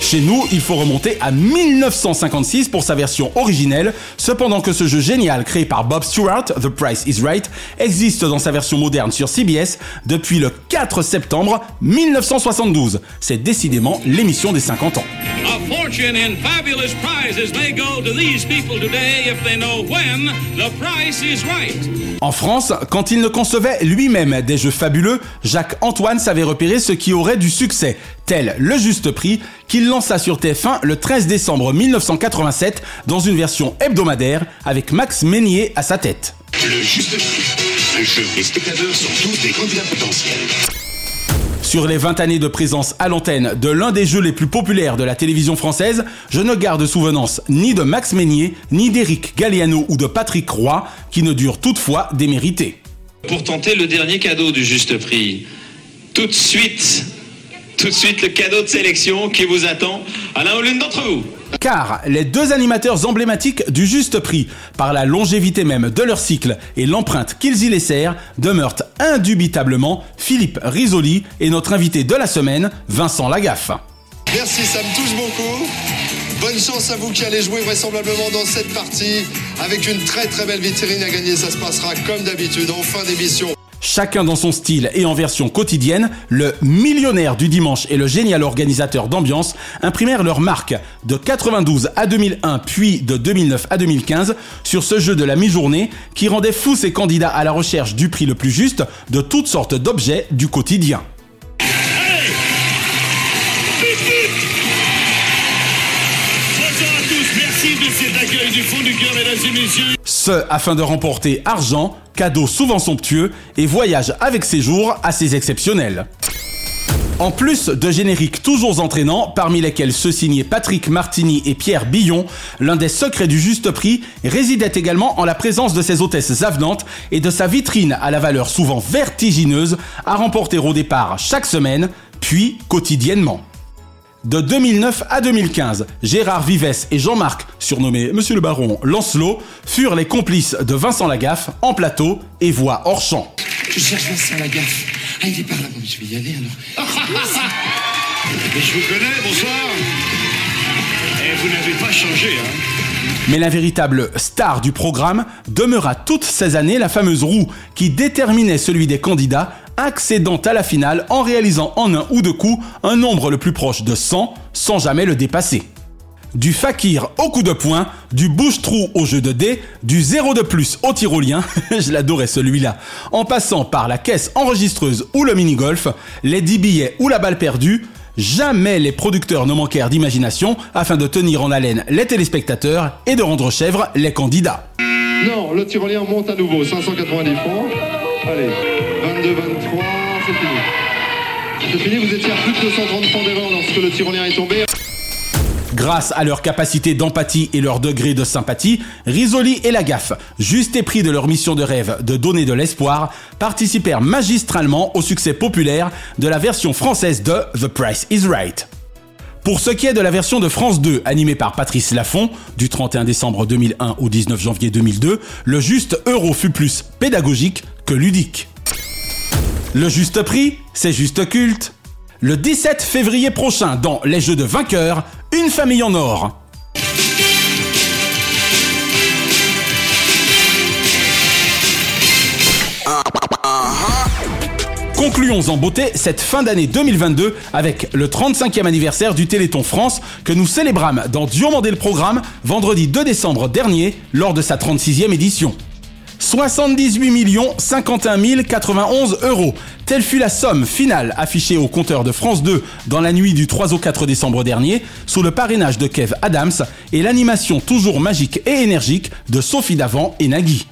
Chez nous, il faut remonter à 1956 pour sa version originelle, cependant que ce jeu génial créé par Bob Stewart, The Price is Right, existe dans sa version moderne sur CBS depuis le 4 septembre 1972. C'est décidément l'émission des 50 ans. A fortune in fabulous prizes may go to these people today if they know when the price is right. En France, quand il ne concevait lui-même des jeux fabuleux, Jacques-Antoine savait repérer ce qui aurait du succès, tel le juste prix, qu'il lança sur TF1 le 13 décembre 1987 dans une version hebdomadaire avec Max Meignier à sa tête. Le juste prix. Un jeu, les spectateurs sont tous des candidats potentiels. Sur les 20 années de présence à l'antenne de l'un des jeux les plus populaires de la télévision française, je ne garde souvenance ni de Max Meignier, ni d'Éric Galliano ou de Patrick Roy, qui ne durent toutefois démériter. Pour tenter le dernier cadeau du juste prix, tout de suite, tout de suite le cadeau de sélection qui vous attend à l'un ou l'une d'entre vous. Car les deux animateurs emblématiques du juste prix, par la longévité même de leur cycle et l'empreinte qu'ils y laissèrent, demeurent indubitablement Philippe Risoli et notre invité de la semaine, Vincent Lagaffe. Merci, ça me touche beaucoup. Bonne chance à vous qui allez jouer vraisemblablement dans cette partie avec une très très belle vitrine à gagner. Ça se passera comme d'habitude en fin d'émission. Chacun dans son style et en version quotidienne, le millionnaire du dimanche et le génial organisateur d'ambiance imprimèrent leur marque de 92 à 2001 puis de 2009 à 2015 sur ce jeu de la mi-journée qui rendait fous ses candidats à la recherche du prix le plus juste de toutes sortes d'objets du quotidien. Ce afin de remporter argent, cadeaux souvent somptueux et voyages avec séjour assez exceptionnels. En plus de génériques toujours entraînants, parmi lesquels ceux signés Patrick Martini et Pierre Billon, l'un des secrets du juste prix résidait également en la présence de ses hôtesses avenantes et de sa vitrine à la valeur souvent vertigineuse à remporter au départ chaque semaine, puis quotidiennement. De 2009 à 2015, Gérard Vives et Jean-Marc, surnommés Monsieur le Baron Lancelot, furent les complices de Vincent Lagaffe en plateau et voix hors champ. Je cherche Vincent Lagaffe. Ah, il est par là. Bon, je vais y aller alors. Mais je vous connais, bonsoir. Hein. Mais la véritable star du programme demeura toutes ces années la fameuse roue qui déterminait celui des candidats accédant à la finale en réalisant en un ou deux coups un nombre le plus proche de 100 sans jamais le dépasser. Du fakir au coup de poing, du bouche-trou au jeu de dés, du zéro de plus au tyrolien, je l'adorais celui-là, en passant par la caisse enregistreuse ou le mini-golf, les 10 billets ou la balle perdue, jamais les producteurs ne manquèrent d'imagination afin de tenir en haleine les téléspectateurs et de rendre chèvre les candidats. Non, le tyrolien monte à nouveau, 590 francs. Allez, 22, 23, c'est fini. C'est fini, vous étiez à plus de 230 francs d'erreur lorsque le tyrolien est tombé. Grâce à leur capacité d'empathie et leur degré de sympathie, Risoli et Lagaffe, juste épris de leur mission de rêve de donner de l'espoir, participèrent magistralement au succès populaire de la version française de The Price is Right. Pour ce qui est de la version de France 2, animée par Patrice Laffont, du 31 décembre 2001 au 19 janvier 2002, le juste euro fut plus pédagogique que ludique. Le juste prix, c'est juste culte. Le 17 février prochain, dans Les Jeux de vainqueurs, une famille en or. Concluons en beauté cette fin d'année 2022 avec le 35e anniversaire du Téléthon France que nous célébrâmes dans Diomandé le programme vendredi 2 décembre dernier lors de sa 36e édition. 78 51 091 euros. Telle fut la somme finale affichée au compteur de France 2 dans la nuit du 3 au 4 décembre dernier, sous le parrainage de Kev Adams et l'animation toujours magique et énergique de Sophie Davant et Nagui.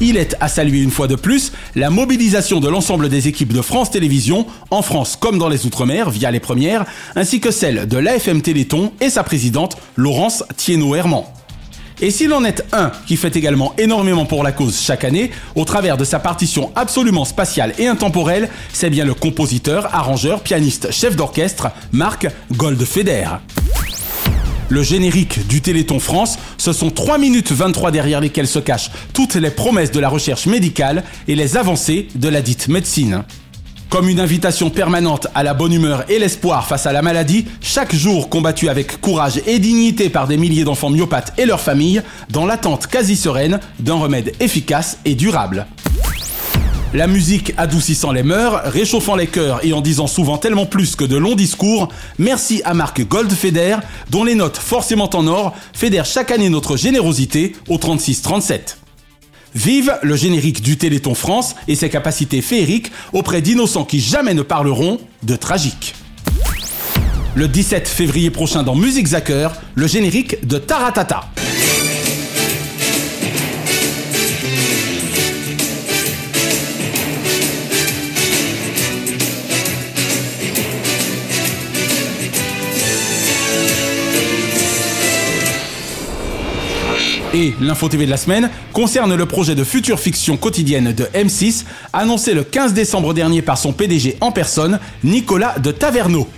Il est à saluer une fois de plus la mobilisation de l'ensemble des équipes de France Télévisions, en France comme dans les Outre-mer via les premières, ainsi que celle de l'AFM Téléthon et sa présidente Laurence Thienot-Herman. Et s'il en est un qui fait également énormément pour la cause chaque année, au travers de sa partition absolument spatiale et intemporelle, c'est bien le compositeur, arrangeur, pianiste, chef d'orchestre, Marc Goldfeder. Le générique du Téléthon France, ce sont 3 minutes 23 derrière lesquelles se cachent toutes les promesses de la recherche médicale et les avancées de la dite médecine. Comme une invitation permanente à la bonne humeur et l'espoir face à la maladie, chaque jour combattu avec courage et dignité par des milliers d'enfants myopathes et leurs familles, dans l'attente quasi sereine d'un remède efficace et durable. La musique adoucissant les mœurs, réchauffant les cœurs et en disant souvent tellement plus que de longs discours, merci à Marc Goldfeder, dont les notes forcément en or fédèrent chaque année notre générosité au 36-37. Vive le générique du Téléthon France et ses capacités féeriques auprès d'innocents qui jamais ne parleront de tragique. Le 17 février prochain dans Music Zacker, le générique de Taratata. Et l'info TV de la semaine concerne le projet de future fiction quotidienne de M6, annoncé le 15 décembre dernier par son PDG en personne, Nicolas de Taverneau.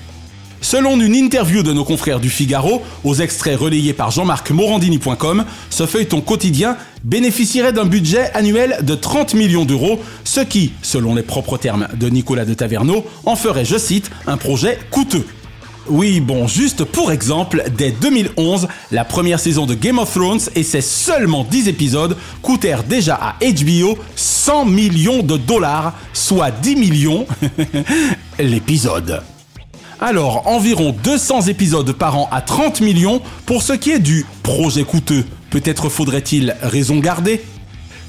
Selon une interview de nos confrères du Figaro, aux extraits relayés par Jean-Marc Morandini.com, ce feuilleton quotidien bénéficierait d'un budget annuel de 30 millions d'euros, ce qui, selon les propres termes de Nicolas de Taverneau, en ferait, je cite, un projet coûteux. Oui, bon, juste pour exemple, dès 2011, la première saison de Game of Thrones et ses seulement 10 épisodes coûtèrent déjà à HBO 100 millions de dollars, soit 10 millions l'épisode. Alors, environ 200 épisodes par an à 30 millions pour ce qui est du projet coûteux. Peut-être faudrait-il raison garder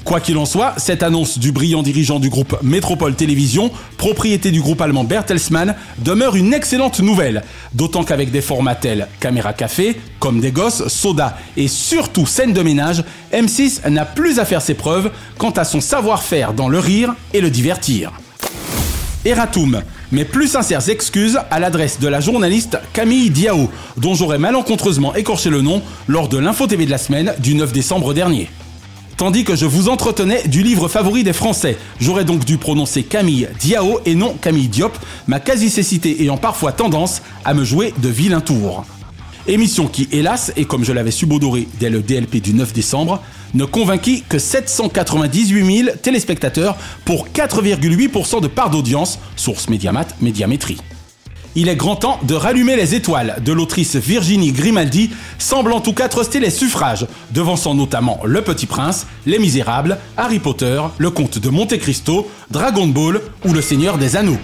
Quoi qu'il en soit, cette annonce du brillant dirigeant du groupe Métropole Télévision, propriété du groupe allemand Bertelsmann, demeure une excellente nouvelle. D'autant qu'avec des formats tels Caméra Café, Comme des Gosses, Soda et surtout Scène de ménage, M6 n'a plus à faire ses preuves quant à son savoir-faire dans le rire et le divertir. Eratum, mes plus sincères excuses à l'adresse de la journaliste Camille Diao, dont j'aurais malencontreusement écorché le nom lors de l'info TV de la semaine du 9 décembre dernier. Tandis que je vous entretenais du livre favori des Français, j'aurais donc dû prononcer Camille Diao et non Camille Diop, ma quasi-cécité ayant parfois tendance à me jouer de vilains tours. Émission qui, hélas, et comme je l'avais subodoré dès le DLP du 9 décembre, ne convainquit que 798 000 téléspectateurs pour 4,8% de part d'audience, source Médiamat, Médiamétrie. Il est grand temps de rallumer les étoiles de l'autrice Virginie Grimaldi, semble en tout cas truster les suffrages, devançant notamment Le Petit Prince, Les Misérables, Harry Potter, Le Comte de Monte Cristo, Dragon Ball ou Le Seigneur des Anneaux.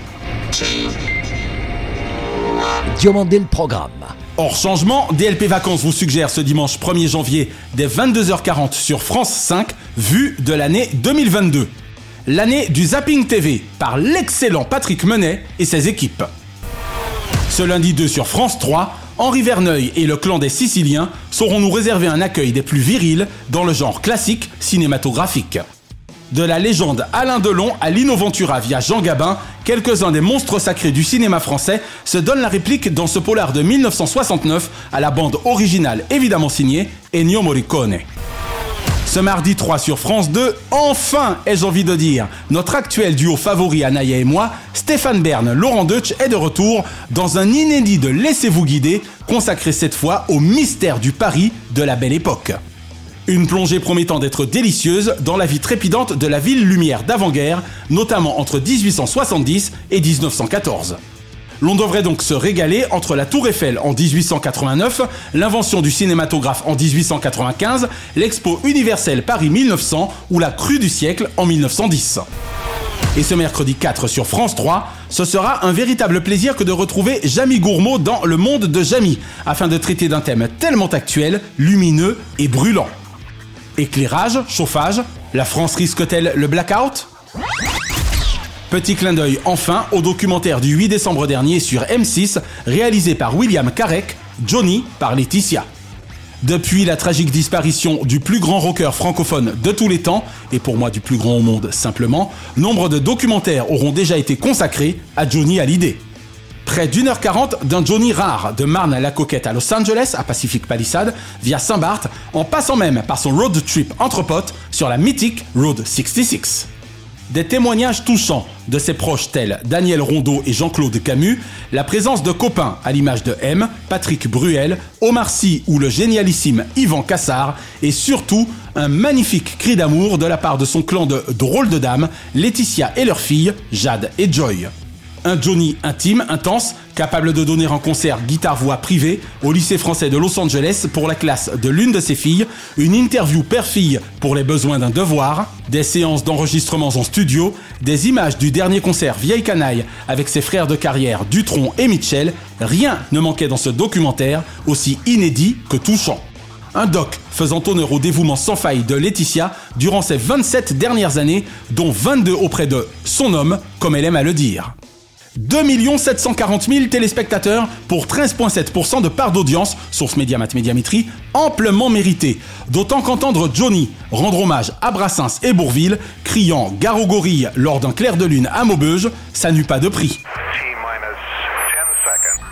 Diomandé le programme. Hors changement, DLP Vacances vous suggère ce dimanche 1er janvier dès 22h40 sur France 5, vue de l'année 2022. L'année du Zapping TV par l'excellent Patrick Menet et ses équipes. Ce lundi 2 sur France 3, Henri Verneuil et le clan des Siciliens sauront nous réserver un accueil des plus virils dans le genre classique cinématographique. De la légende Alain Delon à l'Innoventura via Jean Gabin, quelques-uns des monstres sacrés du cinéma français se donnent la réplique dans ce polar de 1969 à la bande originale évidemment signée Ennio Morricone. Ce mardi 3 sur France 2, enfin, ai-je envie de dire, notre actuel duo favori Anaya et moi, Stéphane Bern, Laurent Deutsch est de retour dans un inédit de Laissez-vous guider, consacré cette fois au mystère du Paris de la belle époque. Une plongée promettant d'être délicieuse dans la vie trépidante de la ville lumière d'avant-guerre, notamment entre 1870 et 1914. L'on devrait donc se régaler entre la Tour Eiffel en 1889, l'invention du cinématographe en 1895, l'Expo universelle Paris 1900 ou la crue du siècle en 1910. Et ce mercredi 4 sur France 3, ce sera un véritable plaisir que de retrouver Jamie Gourmaud dans Le Monde de Jamie, afin de traiter d'un thème tellement actuel, lumineux et brûlant. Éclairage, chauffage, la France risque-t-elle le blackout? Petit clin d'œil enfin au documentaire du 8 décembre dernier sur M6, réalisé par William Carec, Johnny par Laetitia. Depuis la tragique disparition du plus grand rocker francophone de tous les temps, et pour moi du plus grand au monde simplement, nombre de documentaires auront déjà été consacrés à Johnny Hallyday. Près d'une heure quarante d'un Johnny rare, de Marne à la Coquette à Los Angeles, à Pacific Palisades, via Saint-Barth, en passant même par son road trip entre potes sur la mythique Road 66. Des témoignages touchants de ses proches tels Daniel Rondeau et Jean-Claude Camus, la présence de copains à l'image de M, Patrick Bruel, Omar Sy ou le génialissime Yvan Cassard, et surtout un magnifique cri d'amour de la part de son clan de drôles de dames, Laetitia et leur fille, Jade et Joy. Un Johnny intime, intense, capable de donner un concert guitare-voix privé au lycée français de Los Angeles pour la classe de l'une de ses filles, une interview père-fille pour les besoins d'un devoir, des séances d'enregistrements en studio, des images du dernier concert Vieille Canaille avec ses frères de carrière Dutron et Mitchell, rien ne manquait dans ce documentaire aussi inédit que touchant. Un doc faisant honneur au dévouement sans faille de Laetitia durant ses 27 dernières années, dont 22 auprès de son homme, comme elle aime à le dire. 2 740 000 téléspectateurs pour 13,7% de part d'audience, source Mediamat Médiamétrie, amplement mérité. D'autant qu'entendre Johnny rendre hommage à Brassens et Bourville, criant gorilles lors d'un clair de lune à Maubeuge, ça n'eut pas de prix.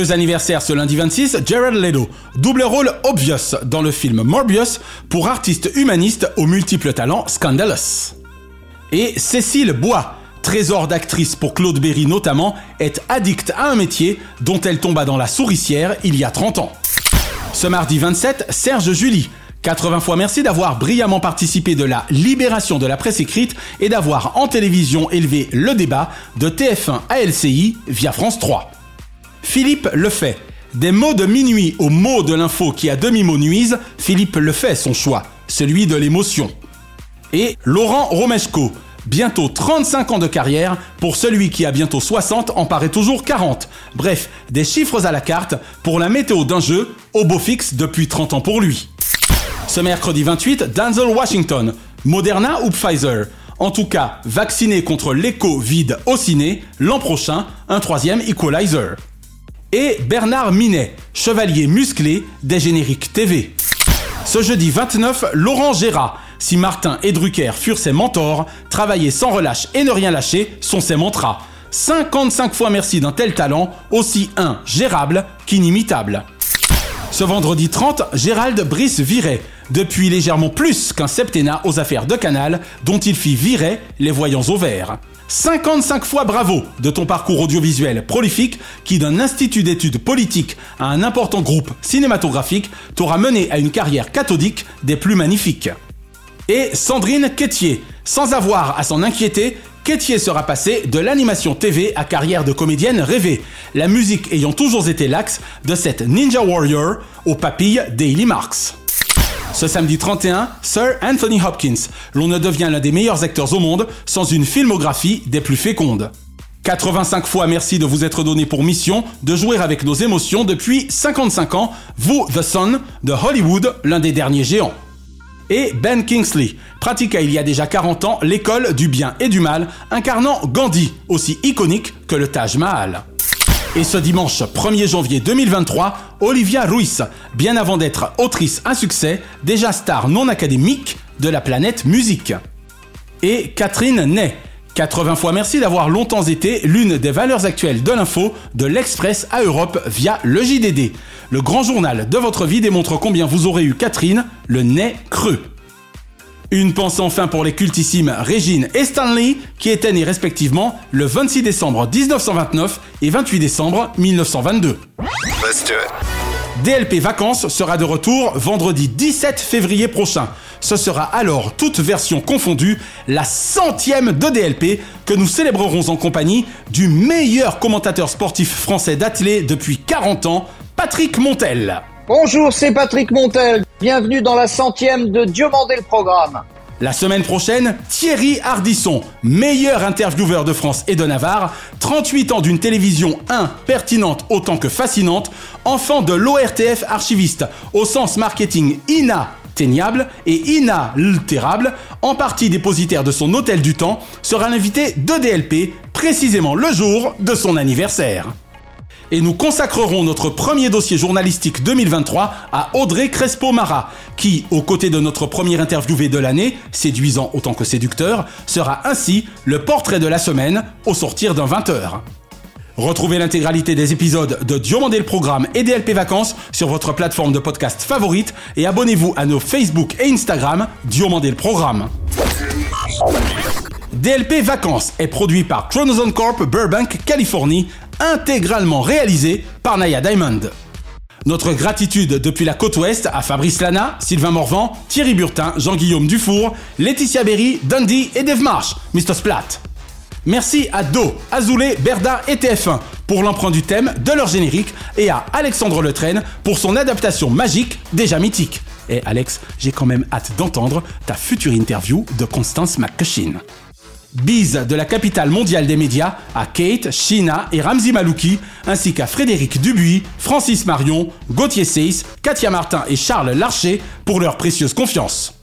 Heureux anniversaire ce lundi 26, Jared Leto. Double rôle obvious dans le film Morbius pour artiste humaniste aux multiples talents scandalous. Et Cécile Bois, trésor d'actrice pour Claude Berry notamment, est addicte à un métier dont elle tomba dans la souricière il y a 30 ans. Ce mardi 27, Serge Julie. 80 fois merci d'avoir brillamment participé de la libération de la presse écrite et d'avoir en télévision élevé le débat de TF1 à LCI via France 3. Philippe le fait. Des mots de minuit aux mots de l'info qui à demi-mot nuisent, Philippe le fait son choix, celui de l'émotion. Et Laurent Romeshko, bientôt 35 ans de carrière, pour celui qui a bientôt 60 en paraît toujours 40. Bref, des chiffres à la carte pour la météo d'un jeu, au beau fixe depuis 30 ans pour lui. Ce mercredi 28, Denzel Washington, Moderna ou Pfizer? En tout cas, vacciné contre l'écho vide au ciné, l'an prochain, un troisième equalizer et Bernard Minet, chevalier musclé des génériques TV. Ce jeudi 29, Laurent Gérard, si Martin et Drucker furent ses mentors, travailler sans relâche et ne rien lâcher sont ses mantras. 55 fois merci d'un tel talent, aussi ingérable qu'inimitable. Ce vendredi 30, Gérald Brice virait, depuis légèrement plus qu'un septennat aux affaires de Canal, dont il fit virer les voyants au vert. 55 fois bravo de ton parcours audiovisuel prolifique qui d'un institut d'études politiques à un important groupe cinématographique t'aura mené à une carrière cathodique des plus magnifiques. Et Sandrine Quétier, sans avoir à s'en inquiéter, Quétier sera passée de l'animation TV à carrière de comédienne rêvée, la musique ayant toujours été l'axe de cette Ninja Warrior aux papilles Daily Marks. Ce samedi 31, Sir Anthony Hopkins, l'on ne devient l'un des meilleurs acteurs au monde sans une filmographie des plus fécondes. 85 fois merci de vous être donné pour mission de jouer avec nos émotions depuis 55 ans, vous, The Sun, de Hollywood, l'un des derniers géants. Et Ben Kingsley, pratiqua il y a déjà 40 ans l'école du bien et du mal, incarnant Gandhi, aussi iconique que le Taj Mahal. Et ce dimanche 1er janvier 2023, Olivia Ruiz, bien avant d'être autrice à succès, déjà star non académique de la planète musique. Et Catherine Ney. 80 fois merci d'avoir longtemps été l'une des valeurs actuelles de l'info de l'Express à Europe via le JDD. Le grand journal de votre vie démontre combien vous aurez eu Catherine, le nez creux. Une pensée enfin pour les cultissimes Régine et Stanley, qui étaient nés respectivement le 26 décembre 1929 et 28 décembre 1922. DLP Vacances sera de retour vendredi 17 février prochain. Ce sera alors, toute version confondue, la centième de DLP que nous célébrerons en compagnie du meilleur commentateur sportif français d'athlée depuis 40 ans, Patrick Montel. Bonjour, c'est Patrick Montel. Bienvenue dans la centième de Dieu mandé le programme. La semaine prochaine, Thierry Hardisson, meilleur intervieweur de France et de Navarre, 38 ans d'une télévision 1 pertinente autant que fascinante, enfant de l'ORTF archiviste au sens marketing inatteignable et inaltérable, en partie dépositaire de son hôtel du temps, sera l'invité de DLP précisément le jour de son anniversaire et nous consacrerons notre premier dossier journalistique 2023 à Audrey Crespo-Mara, qui, aux côtés de notre premier interviewé de l'année, séduisant autant que séducteur, sera ainsi le portrait de la semaine au sortir d'un 20h. Retrouvez l'intégralité des épisodes de Diomandé le Programme et DLP Vacances sur votre plateforme de podcast favorite et abonnez-vous à nos Facebook et Instagram Diomandé le Programme. DLP Vacances est produit par Chronozone Corp Burbank, Californie, intégralement réalisé par Naya Diamond. Notre gratitude depuis la côte ouest à Fabrice Lana, Sylvain Morvan, Thierry Burtin, Jean-Guillaume Dufour, Laetitia Berry, Dundee et Dave Marsh, Mr. Splat. Merci à Do, Azoulay, Berda et TF1 pour l'emprunt du thème de leur générique et à Alexandre Letraine pour son adaptation magique déjà mythique. Et Alex, j'ai quand même hâte d'entendre ta future interview de Constance McCushin. Bise de la capitale mondiale des médias à Kate, Shina et Ramzi Malouki, ainsi qu'à Frédéric Dubuis, Francis Marion, Gauthier Seyss, Katia Martin et Charles Larcher pour leur précieuse confiance.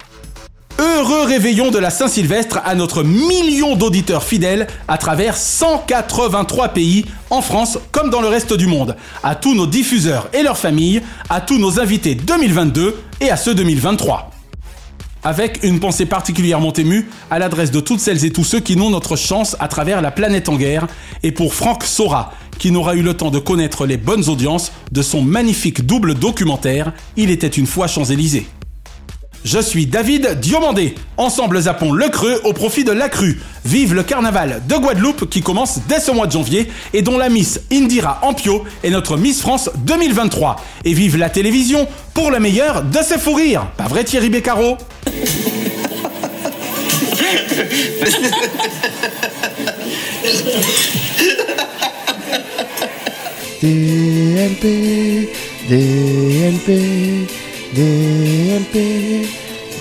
Heureux réveillon de la Saint-Sylvestre à notre million d'auditeurs fidèles à travers 183 pays, en France comme dans le reste du monde, à tous nos diffuseurs et leurs familles, à tous nos invités 2022 et à ceux 2023 avec une pensée particulièrement émue à l'adresse de toutes celles et tous ceux qui n'ont notre chance à travers la planète en guerre, et pour Franck Sora, qui n'aura eu le temps de connaître les bonnes audiences de son magnifique double documentaire Il était une fois Champs-Élysées. Je suis David Diomandé. Ensemble zappons le creux au profit de la crue. Vive le carnaval de Guadeloupe qui commence dès ce mois de janvier et dont la Miss Indira Ampio est notre Miss France 2023. Et vive la télévision pour le meilleur de ses fous rires. Pas vrai Thierry Beccaro? DLP, DLP, DLP,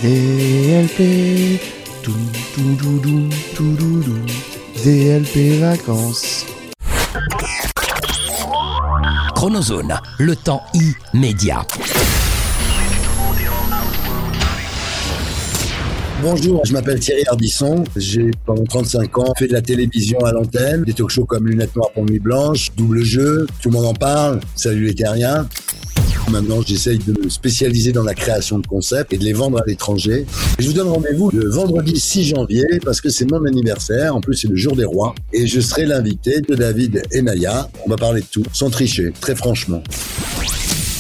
DLP, tout, tout, tout, tout, tout, tout, tout, DLP vacances. Chronozone, le temps immédiat. Bonjour, je m'appelle Thierry Ardisson. J'ai pendant 35 ans fait de la télévision à l'antenne, des talk shows comme Lunettes Noires pour Nuit Blanche, Double Jeu, tout le monde en parle, Salut les terriens. Maintenant, j'essaye de me spécialiser dans la création de concepts et de les vendre à l'étranger. Je vous donne rendez-vous le vendredi 6 janvier parce que c'est mon anniversaire. En plus, c'est le jour des rois. Et je serai l'invité de David et Naya. On va parler de tout, sans tricher, très franchement.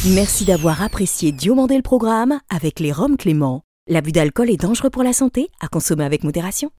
Merci d'avoir apprécié Diomandé le programme avec les Roms Clément. L'abus d'alcool est dangereux pour la santé, à consommer avec modération.